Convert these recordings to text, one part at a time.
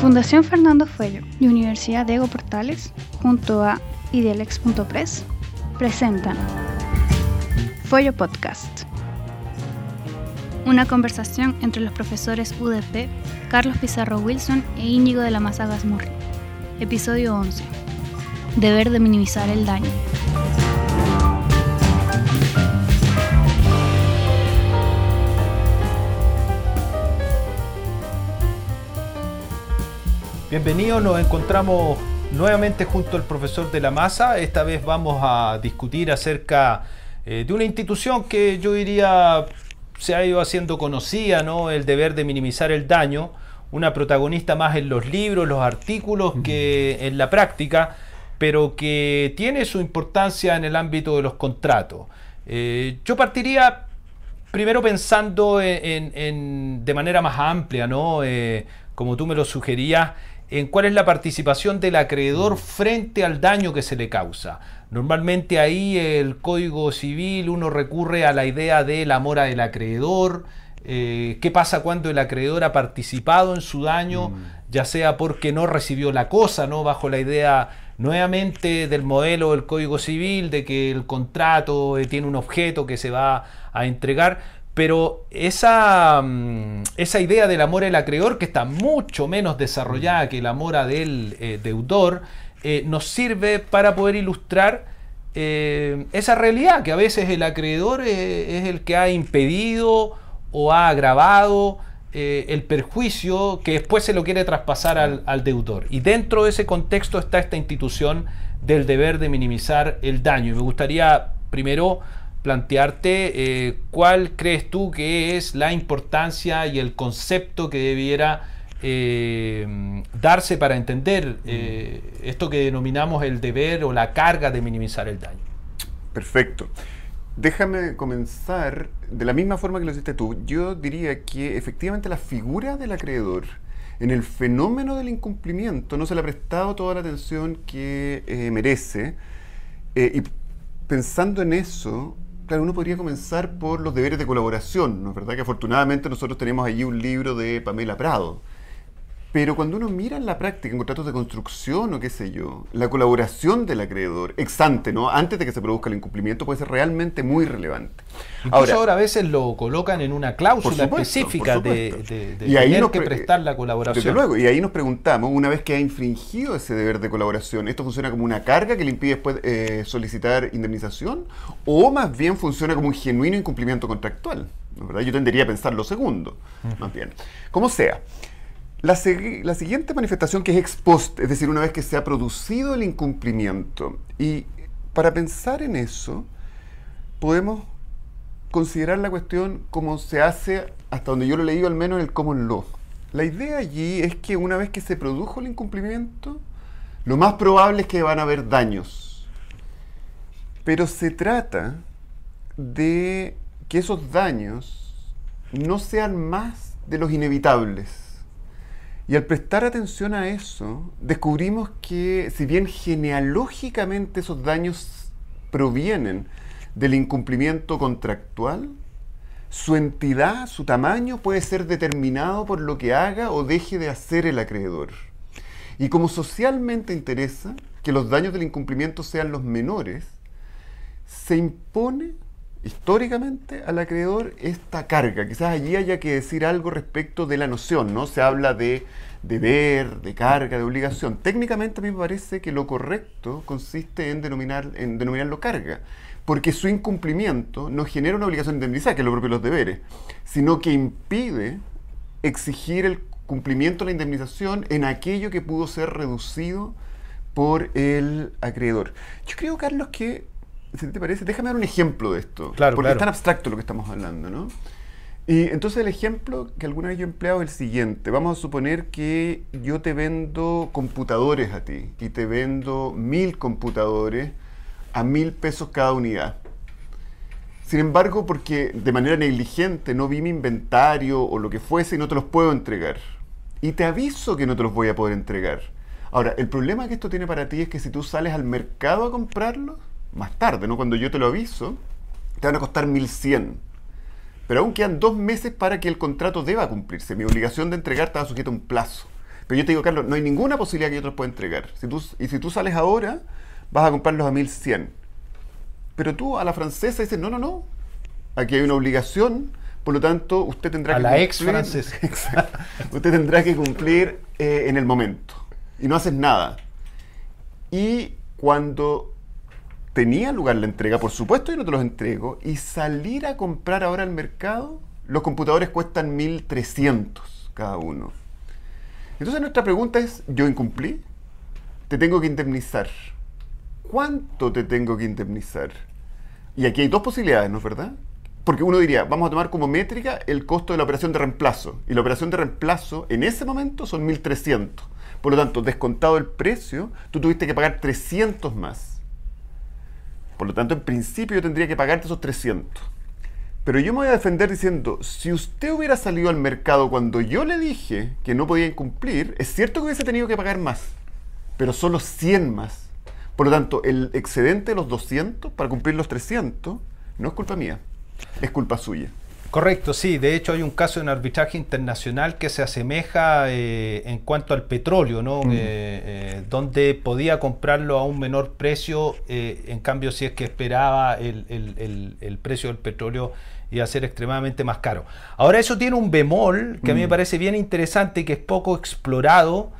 Fundación Fernando Fuello y Universidad Diego Portales, junto a Idealex.press, presentan Fuello Podcast. Una conversación entre los profesores UDP, Carlos Pizarro Wilson e Íñigo de la Maza Gasmurri. Episodio 11. Deber de minimizar el daño. Bienvenidos, nos encontramos nuevamente junto al profesor de la masa. Esta vez vamos a discutir acerca eh, de una institución que yo diría se ha ido haciendo conocida, ¿no? El deber de minimizar el daño, una protagonista más en los libros, los artículos que en la práctica, pero que tiene su importancia en el ámbito de los contratos. Eh, yo partiría primero pensando en, de manera más amplia, ¿no? Eh, como tú me lo sugerías, en cuál es la participación del acreedor frente al daño que se le causa. Normalmente ahí el Código Civil uno recurre a la idea de la mora del acreedor, eh, qué pasa cuando el acreedor ha participado en su daño, mm. ya sea porque no recibió la cosa, ¿no? bajo la idea nuevamente del modelo del Código Civil, de que el contrato eh, tiene un objeto que se va a entregar, pero esa, mm, esa idea del amor del acreedor, que está mucho menos desarrollada que la mora del eh, deudor, eh, nos sirve para poder ilustrar eh, esa realidad, que a veces el acreedor es el que ha impedido o ha agravado el perjuicio que después se lo quiere traspasar al, al deudor. Y dentro de ese contexto está esta institución del deber de minimizar el daño. Y me gustaría primero plantearte eh, cuál crees tú que es la importancia y el concepto que debiera eh, darse para entender eh, esto que denominamos el deber o la carga de minimizar el daño. Perfecto. Déjame comenzar de la misma forma que lo hiciste tú. Yo diría que efectivamente la figura del acreedor en el fenómeno del incumplimiento no se le ha prestado toda la atención que merece. y pensando en eso, claro, uno podría comenzar por los deberes de colaboración, ¿no es verdad? Que afortunadamente nosotros tenemos allí un libro de Pamela Prado, pero cuando uno mira en la práctica, en contratos de construcción o qué sé yo, la colaboración del acreedor, ex ante, ¿no? antes de que se produzca el incumplimiento, puede ser realmente muy relevante. Incluso ahora, a veces lo colocan en una cláusula específica de, de, y ahí tener que prestar la colaboración. Desde luego, y ahí nos preguntamos, una vez que ha infringido ese deber de colaboración, ¿esto funciona como una carga que le impide después eh, solicitar indemnización? ¿O más bien funciona como un genuino incumplimiento contractual? ¿verdad? Yo tendería a pensar lo segundo, más bien. Como sea. La, siguiente manifestación que es ex post, es decir, una vez que se ha producido el incumplimiento, y para pensar en eso, podemos considerar la cuestión como se hace, hasta donde yo lo he leído al menos en el common law. La idea allí es que una vez que se produjo el incumplimiento, lo más probable es que van a haber daños. Pero se trata de que esos daños no sean más de los inevitables y al prestar atención a eso, descubrimos que si bien genealógicamente esos daños provienen del incumplimiento contractual, su entidad, su tamaño puede ser determinado por lo que haga o deje de hacer el acreedor. Y como socialmente interesa que los daños del incumplimiento sean los menores, se impone históricamente al acreedor esta carga. Quizás allí haya que decir algo respecto de la noción, ¿no? Se habla de deber, de carga, de obligación. Técnicamente a mí me parece que lo correcto consiste en, denominar, en denominarlo carga, porque su incumplimiento no genera una obligación de indemnizar, que es lo propio de los deberes, sino que impide exigir el cumplimiento de la indemnización en aquello que pudo ser reducido por el acreedor. Yo creo, Carlos, que si te parece, déjame dar un ejemplo de esto. Claro, porque es tan abstracto lo que estamos hablando, ¿no? Y entonces el ejemplo que alguna vez yo he empleado es el siguiente. Vamos a suponer que yo te vendo computadores a ti y te vendo mil computadores a mil pesos cada unidad. Sin embargo, porque de manera negligente no vi mi inventario o lo que fuese y no te los puedo entregar. Y te aviso que no te los voy a poder entregar. Ahora, el problema que esto tiene para ti es que si tú sales al mercado a comprarlos, más tarde, ¿no? Cuando yo te lo aviso, te van a costar 1100. Pero aún quedan dos meses para que el contrato deba cumplirse. Mi obligación de entregar estaba sujeta a un plazo. Pero yo te digo, Carlos, no hay ninguna posibilidad que yo te los pueda entregar. Si tú, y si tú sales ahora, vas a comprarlos a 1100. Pero tú a la francesa dices, no, no, no. Aquí hay una obligación, por lo tanto, usted tendrá a que la cumplir. ex francesa. usted tendrá que cumplir eh, en el momento. Y no haces nada. Y cuando tenía lugar la entrega, por supuesto yo no te los entrego, y salir a comprar ahora al mercado, los computadores cuestan 1300 cada uno. Entonces nuestra pregunta es, ¿yo incumplí? Te tengo que indemnizar. ¿Cuánto te tengo que indemnizar? Y aquí hay dos posibilidades, ¿no es verdad? Porque uno diría, vamos a tomar como métrica el costo de la operación de reemplazo. Y la operación de reemplazo en ese momento son 1.300. Por lo tanto, descontado el precio, tú tuviste que pagar 300 más. Por lo tanto, en principio yo tendría que pagarte esos 300. Pero yo me voy a defender diciendo, si usted hubiera salido al mercado cuando yo le dije que no podía incumplir, es cierto que hubiese tenido que pagar más, pero solo 100 más. Por lo tanto, el excedente de los 200 para cumplir los 300 no es culpa mía, es culpa suya. Correcto, sí. De hecho, hay un caso en arbitraje internacional que se asemeja eh, en cuanto al petróleo, ¿no? Mm. Eh, eh, donde podía comprarlo a un menor precio, eh, en cambio, si es que esperaba el, el- el- el precio del petróleo iba a ser extremadamente más caro. Ahora, eso tiene un bemol que a mí me Mm. parece bien interesante y que es poco explorado.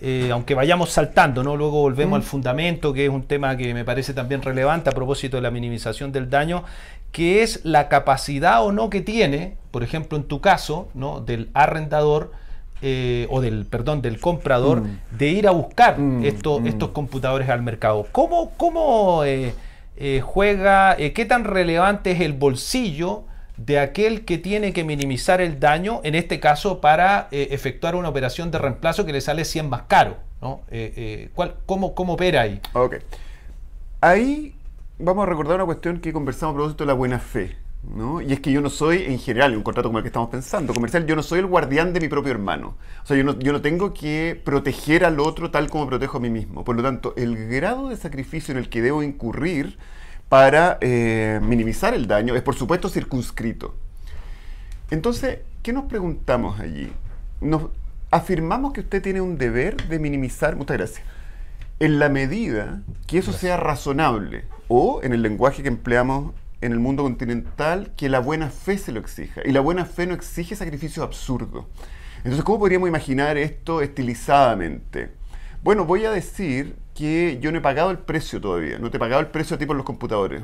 eh, aunque vayamos saltando, ¿no? Luego volvemos Mm. al fundamento, que es un tema que me parece también relevante a propósito de la minimización del daño, que es la capacidad o no que tiene, por ejemplo, en tu caso, ¿no? del arrendador eh, o del, perdón, del comprador, Mm. de ir a buscar Mm, estos, mm. estos computadores al mercado. ¿Cómo, cómo eh, eh, juega, qué tan relevante es el bolsillo de aquel que tiene que minimizar el daño, en este caso para eh, efectuar una operación de reemplazo que le sale 100 más caro? ¿no? Eh, eh, ¿cuál- cómo, ¿Cómo opera ahí? Ok. Ahí vamos a recordar una cuestión que conversamos a propósito de la buena fe. ¿no? Y es que yo no soy, en general, en un contrato como el que estamos pensando, comercial, yo no soy el guardián de mi propio hermano. O sea, yo no, yo no tengo que proteger al otro tal como protejo a mí mismo. Por lo tanto, el grado de sacrificio en el que debo incurrir para eh, minimizar el daño es, por supuesto, circunscrito. Entonces, ¿qué nos preguntamos allí? Nos afirmamos que usted tiene un deber de minimizar, muchas gracias, en la medida que eso sea razonable o en el lenguaje que empleamos en el mundo continental, que la buena fe se lo exija. Y la buena fe no exige sacrificios absurdos. Entonces, ¿cómo podríamos imaginar esto estilizadamente? Bueno, voy a decir que yo no he pagado el precio todavía, no te he pagado el precio a ti por los computadores.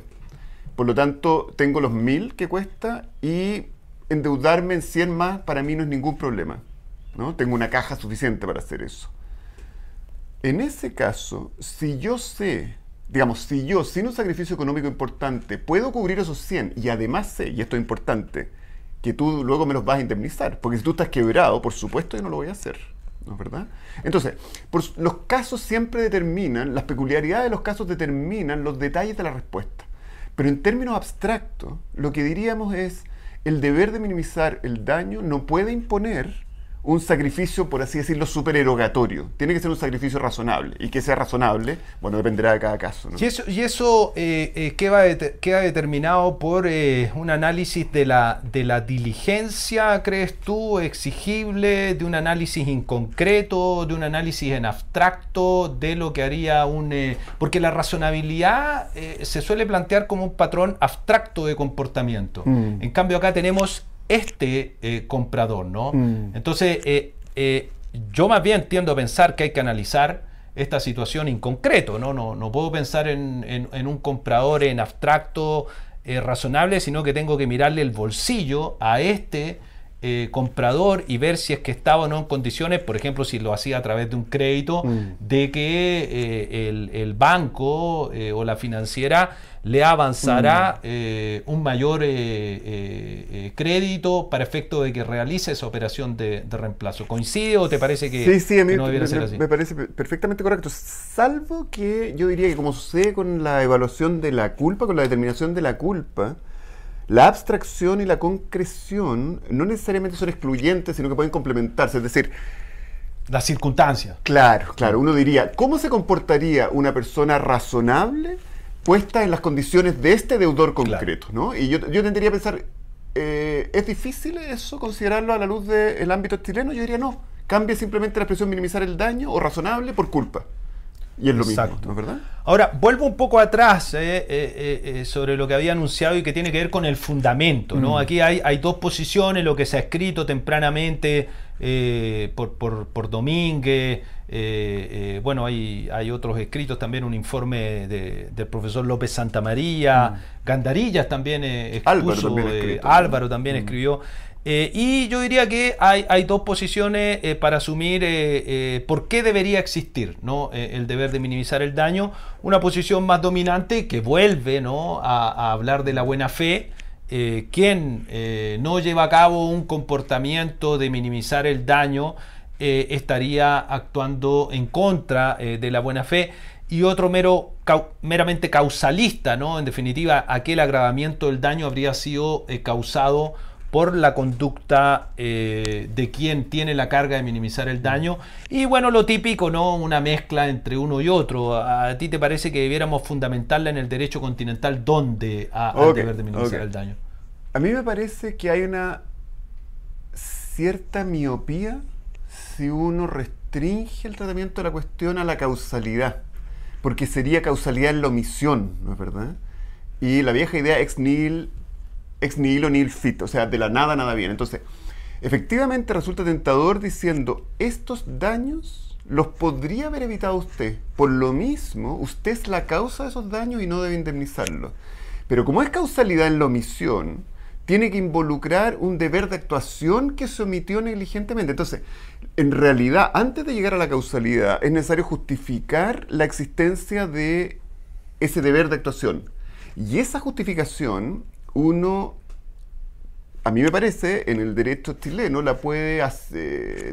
Por lo tanto, tengo los mil que cuesta y endeudarme en 100 más para mí no es ningún problema. ¿no? Tengo una caja suficiente para hacer eso. En ese caso, si yo sé, digamos, si yo sin un sacrificio económico importante puedo cubrir esos 100 y además sé, y esto es importante, que tú luego me los vas a indemnizar, porque si tú estás quebrado, por supuesto yo no lo voy a hacer. ¿No es verdad? Entonces, por los casos siempre determinan, las peculiaridades de los casos determinan los detalles de la respuesta. Pero en términos abstractos, lo que diríamos es, el deber de minimizar el daño no puede imponer un sacrificio, por así decirlo, supererogatorio. Tiene que ser un sacrificio razonable. Y que sea razonable, bueno, dependerá de cada caso. ¿no? Y eso, y eso eh, eh, queda determinado por eh, un análisis de la, de la diligencia, ¿crees tú, exigible, de un análisis inconcreto, de un análisis en abstracto, de lo que haría un... eh, porque la razonabilidad eh, se suele plantear como un patrón abstracto de comportamiento. Mm. En cambio acá tenemos este eh, comprador, ¿no? Mm. Entonces, eh, eh, yo más bien tiendo a pensar que hay que analizar esta situación en concreto, ¿no? No, no puedo pensar en, en- en un comprador en abstracto razonable, sino que tengo que mirarle el bolsillo a este eh, comprador y ver si es que estaba o no en condiciones, por ejemplo, si lo hacía a través de un crédito, Mm. de que eh, el, el banco eh, o la financiera le avanzará Mm. eh, un mayor crédito para efecto de que realice esa operación de, de reemplazo. ¿Coincide o te parece que, Sí, sí, a mí que no me, debiera ser así? me parece pe- perfectamente correcto. Salvo que yo diría que como sucede con la evaluación de la culpa, con la determinación de la culpa, la abstracción y la concreción no necesariamente son excluyentes, sino que pueden complementarse. Es decir, Las circunstancias. Claro, claro. Uno diría, ¿cómo se comportaría una persona razonable puesta en las condiciones de este deudor concreto? ¿no? Y yo, yo tendría a pensar, eh, ¿es difícil eso considerarlo a la luz del ámbito chileno? Yo diría no. cambia simplemente la expresión minimizar el daño o razonable por culpa. Y es lo Exacto. mismo, ¿no es verdad? Ahora, vuelvo un poco atrás eh, eh, eh, sobre lo que había anunciado y que tiene que ver con el fundamento. ¿no? Mm. Aquí hay, hay dos posiciones, lo que se ha escrito tempranamente por, por, por Domínguez, bueno, hay, hay otros escritos también, un informe de- del profesor López Santamaría, Gandarillas también Mm. Álvaro expuso, también escrito, ¿no? Álvaro también Mm. escribió. Eh, y yo diría que hay, hay dos posiciones eh, para asumir eh, por qué debería existir ¿no? El deber de minimizar el daño. Una posición más dominante que vuelve ¿no? a, hablar de la buena fe. Quien no lleva a cabo un comportamiento de minimizar el daño estaría actuando en contra de la buena fe y otro mero, meramente causalista, ¿no? En definitiva, aquel agravamiento del daño habría sido causado por la conducta eh, de quien tiene la carga de minimizar el daño. Y bueno, lo típico, ¿no? Una mezcla entre uno y otro. ¿A, ti te parece que debiéramos fundamentarla en el derecho continental dónde a- al Ok, deber de minimizar el daño? A mí me parece que hay una cierta miopía si uno restringe el tratamiento de la cuestión a la causalidad, porque sería causalidad en la omisión, ¿no es verdad? Y la vieja idea ex nihil, ex nihilo nihil fit, o sea, de la nada nada bien. Entonces, efectivamente resulta tentador diciendo, estos daños los podría haber evitado usted. Por lo mismo, usted es la causa de esos daños y no debe indemnizarlos. Pero como es causalidad en la omisión, tiene que involucrar un deber de actuación que se omitió negligentemente. Entonces, en realidad, antes de llegar a la causalidad, es necesario justificar la existencia de ese deber de actuación. Y esa justificación, uno, a mí me parece, en el derecho chileno la puede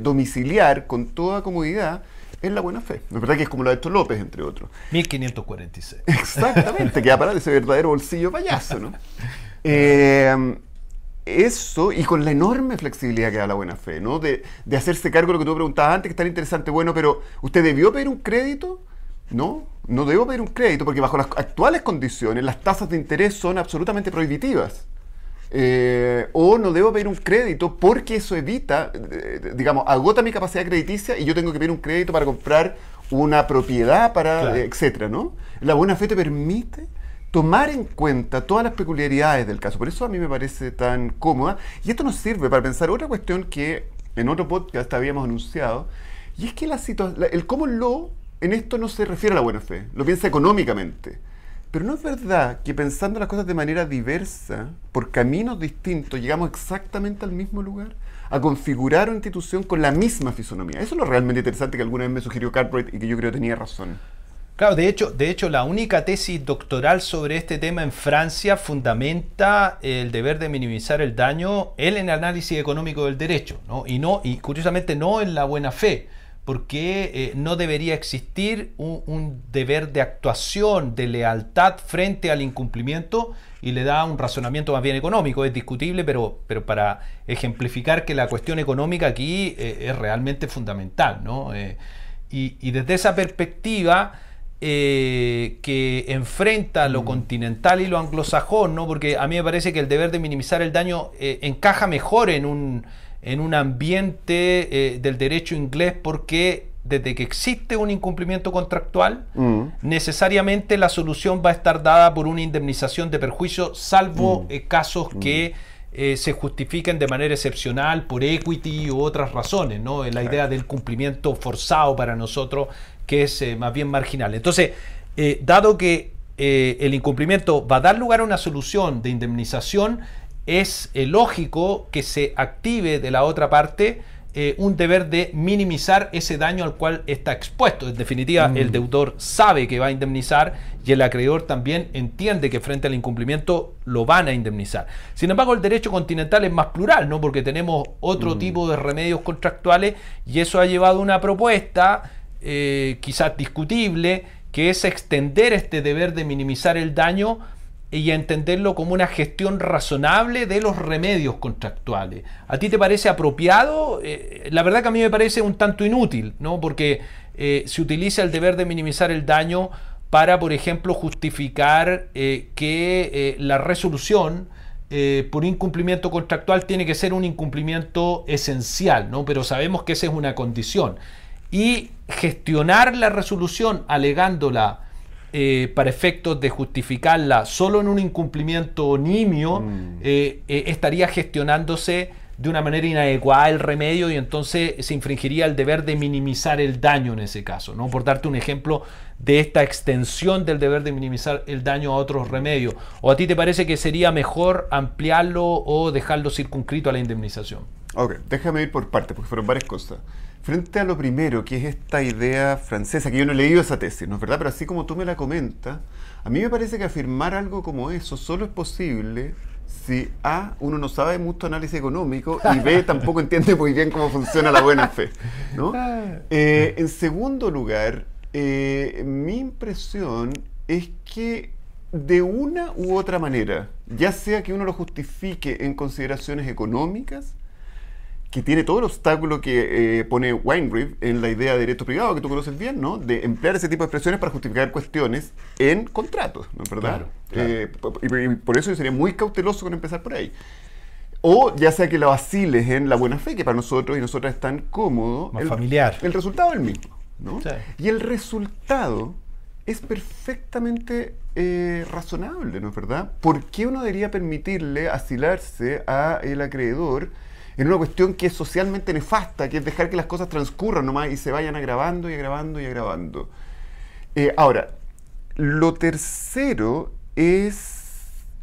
domiciliar con toda comodidad en la buena fe. ¿No es verdad que es como lo ha hecho López, entre otros? 1546. Exactamente, que va a parar ese verdadero bolsillo payaso, ¿no? Eh, eso, y con la enorme flexibilidad que da la buena fe, ¿no? De, de hacerse cargo de lo que tú preguntabas antes, que es tan interesante. Bueno, pero ¿usted debió pedir un crédito? No, no debo pedir un crédito porque bajo las actuales condiciones las tasas de interés son absolutamente prohibitivas. Eh, o no debo pedir un crédito porque eso evita, eh, digamos, agota mi capacidad crediticia y yo tengo que pedir un crédito para comprar una propiedad, para, Claro. eh, etcétera, ¿no? La buena fe te permite tomar en cuenta todas las peculiaridades del caso. Por eso a mí me parece tan cómoda. Y esto nos sirve para pensar otra cuestión que en otro podcast habíamos anunciado, y es que la la- el common law en esto no se refiere a la buena fe, lo piensa económicamente. Pero no es verdad que pensando las cosas de manera diversa, por caminos distintos, llegamos exactamente al mismo lugar, a configurar una institución con la misma fisonomía. Eso es lo realmente interesante que alguna vez me sugirió Cartwright y que yo creo tenía razón. Claro, de hecho, de hecho, la única tesis doctoral sobre este tema en Francia fundamenta el deber de minimizar el daño en el análisis económico del derecho, ¿no? Y no, y curiosamente no en la buena fe, porque eh, no debería existir un, un deber de actuación, de lealtad frente al incumplimiento, y le da un razonamiento más bien económico. Es discutible, pero, pero para ejemplificar que la cuestión económica aquí eh, es realmente fundamental, ¿no? Eh, y, y desde esa perspectiva eh, que enfrenta lo continental y lo anglosajón, ¿no? porque a mí me parece que el deber de minimizar el daño encaja mejor en un, en un ambiente eh, del derecho inglés porque desde que existe un incumplimiento contractual, Mm. necesariamente la solución va a estar dada por una indemnización de perjuicio, salvo Mm. eh, casos que eh, se justifiquen de manera excepcional por equity u otras razones, ¿no? La idea del cumplimiento forzado para nosotros, que es más bien marginal. Entonces, dado que el incumplimiento va a dar lugar a una solución de indemnización, es eh, lógico que se active de la otra parte eh, un deber de minimizar ese daño al cual está expuesto. En definitiva, el deudor sabe que va a indemnizar y el acreedor también entiende que frente al incumplimiento lo van a indemnizar. Sin embargo, el derecho continental es más plural, ¿no? Porque tenemos otro tipo de remedios contractuales y eso ha llevado a una propuesta eh, quizás discutible, que es extender este deber de minimizar el daño y entenderlo como una gestión razonable de los remedios contractuales. ¿A ti te parece apropiado? Eh, la verdad que a mí me parece un tanto inútil, ¿no? Porque eh, se utiliza el deber de minimizar el daño para, por ejemplo, justificar eh, que la resolución por incumplimiento contractual tiene que ser un incumplimiento esencial, ¿no? pero sabemos que esa es una condición. Y gestionar la resolución alegándola eh, para efectos de justificarla solo en un incumplimiento nimio, Mm. eh, eh, estaría gestionándose de una manera inadecuada el remedio y entonces se infringiría el deber de minimizar el daño en ese caso. ¿no? Por darte un ejemplo de esta extensión del deber de minimizar el daño a otros remedios. ¿O a ti te parece que sería mejor ampliarlo o dejarlo circunscrito a la indemnización? Ok, déjame ir por partes, porque fueron varias cosas. Frente a lo primero, que es esta idea francesa, que yo no he leído esa tesis, ¿no es verdad? Pero así como tú me la comentas, a mí me parece que afirmar algo como eso solo es posible si A, uno no sabe mucho análisis económico y B, tampoco entiende muy bien cómo funciona la buena fe. ¿no? Eh, en segundo lugar, eh, mi impresión es que de una u otra manera, ya sea que uno lo justifique en consideraciones económicas, que tiene todo el obstáculo que eh, pone Weinreib en la idea de derecho privado, que tú conoces bien, ¿no? De emplear ese tipo de expresiones para justificar cuestiones en contratos, ¿no es verdad? Claro, claro. Eh, y, y por eso yo sería muy cauteloso con empezar por ahí. O ya sea que lo vaciles en la buena fe, que para nosotros y nosotras es tan cómodo. Más el, familiar. El resultado es el mismo, ¿no? Sí. Y el resultado es perfectamente eh, razonable, ¿no es verdad? ¿Por qué uno debería permitirle asilarse a el acreedor en una cuestión que es socialmente nefasta, que es dejar que las cosas transcurran nomás y se vayan agravando y agravando y agravando? Eh, ahora, lo tercero es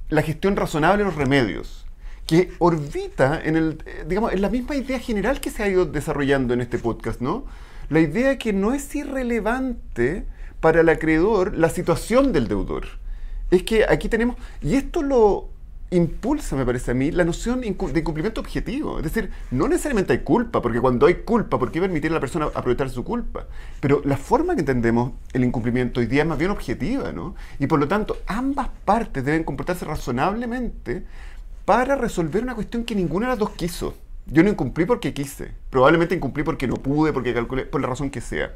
la gestión razonable de los remedios, que orbita en, el, eh, digamos, en la misma idea general que se ha ido desarrollando en este podcast, ¿no? La idea que no es irrelevante para el acreedor la situación del deudor. Es que aquí tenemos, y esto lo impulsa, me parece a mí, la noción de incumplimiento objetivo. Es decir, no necesariamente hay culpa, porque cuando hay culpa, ¿por qué permitir a la persona aprovechar su culpa? Pero la forma que entendemos el incumplimiento hoy día es más bien objetiva, ¿no? Y por lo tanto, ambas partes deben comportarse razonablemente para resolver una cuestión que ninguna de las dos quiso. Yo no incumplí porque quise, probablemente incumplí porque no pude, porque calculé, por la razón que sea.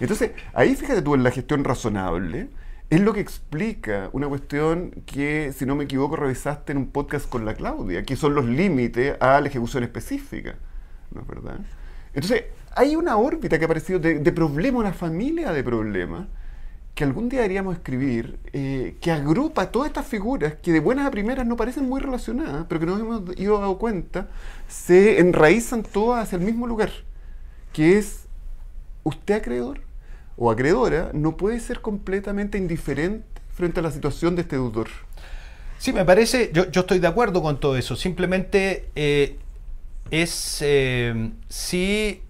Entonces, ahí fíjate tú en la gestión razonable, es lo que explica una cuestión que, si no me equivoco, revisaste en un podcast con la Claudia, que son los límites a la ejecución específica. ¿No es verdad? Entonces, hay una órbita que ha aparecido de, de problema, una familia de problemas, que algún día deberíamos escribir, eh, que agrupa todas estas figuras que de buenas a primeras no parecen muy relacionadas, pero que nos hemos ido dando cuenta, se enraizan todas hacia el mismo lugar, que es usted acreedor o acreedora no puede ser completamente indiferente frente a la situación de este deudor. Sí, me parece, yo, yo estoy de acuerdo con todo eso. Simplemente eh, es eh, si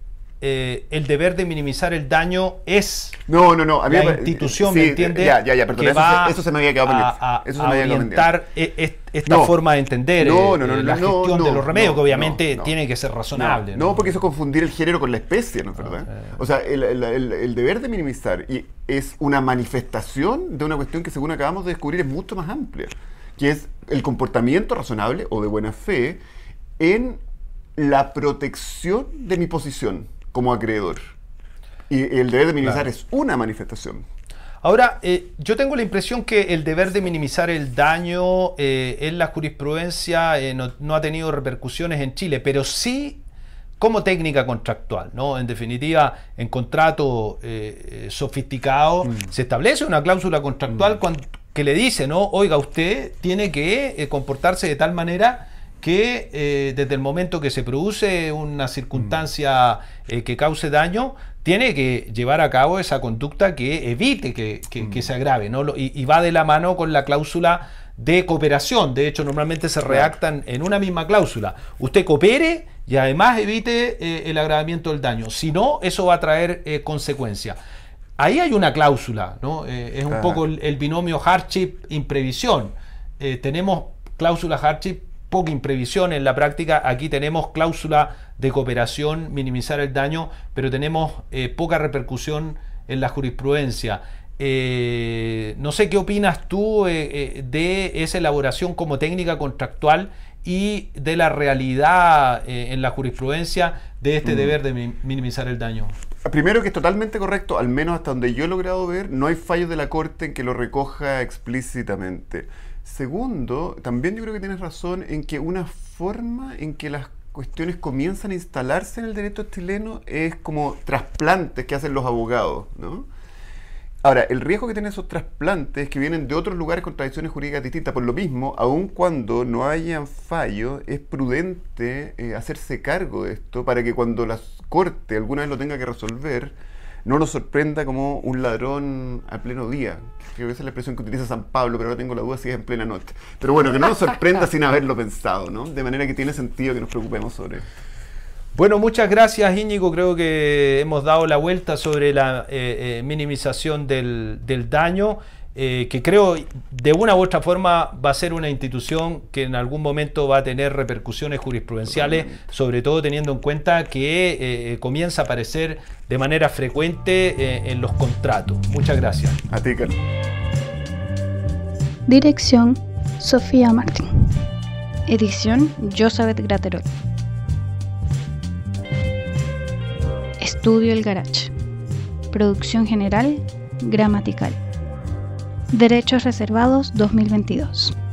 eh, el deber de minimizar el daño es No, no, no. A mí la me institución, sí, ¿me entiende? Ya, ya, ya, perdón. que Eso, va se, eso se me había quedado pendiente. a- Eso se a me había quedado orientar e- esta No. forma de entender No, eh, no, no, eh, la no, gestión no, de los remedios, que obviamente tiene que ser razonable. No, porque eso es confundir el género con la especie, ¿no es verdad? eh. O sea, el, el- el- el deber de minimizar y es una manifestación de una cuestión que según acabamos de descubrir es mucho más amplia, que es el comportamiento razonable o de buena fe en la protección de mi posición como acreedor. Y el deber de minimizar Claro. es una manifestación. Ahora, eh, yo tengo la impresión que el deber de minimizar el daño eh, en la jurisprudencia eh, no, no ha tenido repercusiones en Chile, pero sí como técnica contractual, ¿no? En definitiva, en contrato eh, sofisticado se establece una cláusula contractual cuan- que le dice, ¿no? Oiga, usted tiene que comportarse de tal manera que eh, desde el momento que se produce una circunstancia eh, que cause daño, tiene que llevar a cabo esa conducta que evite que, que- que se agrave, ¿no? Lo- Y, y va de la mano con la cláusula de cooperación. De hecho, normalmente se redactan en una misma cláusula. Usted coopere y además evite eh, el agravamiento del daño. Si no, eso va a traer consecuencias. Ahí hay una cláusula, ¿no? Es un Claro. poco el, el binomio hardship-imprevisión. Tenemos cláusula hardship, poca imprevisión en la práctica. Aquí tenemos cláusula de cooperación, minimizar el daño, pero tenemos eh, poca repercusión en la jurisprudencia. Eh, no sé qué opinas tú eh, de esa elaboración como técnica contractual y de la realidad en la jurisprudencia de este deber de mi- minimizar el daño. Primero que es totalmente correcto, al menos hasta donde yo he logrado ver, no hay fallos de la Corte en que lo recoja explícitamente. Segundo, también yo creo que tienes razón en que una forma en que las cuestiones comienzan a instalarse en el derecho chileno es como trasplantes que hacen los abogados, ¿no? Ahora, el riesgo que tienen esos trasplantes es que vienen de otros lugares con tradiciones jurídicas distintas. Por lo mismo, aun cuando no hayan fallo, es prudente eh, hacerse cargo de esto para que cuando la corte alguna vez lo tenga que resolver, no nos sorprenda como un ladrón a pleno día. Creo que esa es la expresión que utiliza San Pablo, pero ahora tengo la duda si es en plena noche. Pero bueno, que no nos sorprenda sin haberlo pensado, ¿no? De manera que tiene sentido que nos preocupemos sobre bueno, muchas gracias Íñigo. Creo que hemos dado la vuelta sobre la eh, eh, minimización del, daño, eh, que creo de una u otra forma va a ser una institución que en algún momento va a tener repercusiones jurisprudenciales, sobre todo teniendo en cuenta que comienza a aparecer de manera frecuente en los contratos. Muchas gracias. A ti, Carlos. Dirección Sofía Martín. Edición Josabeth Graterol. Estudio El Garage. Producción general, gramatical. Derechos reservados 2022.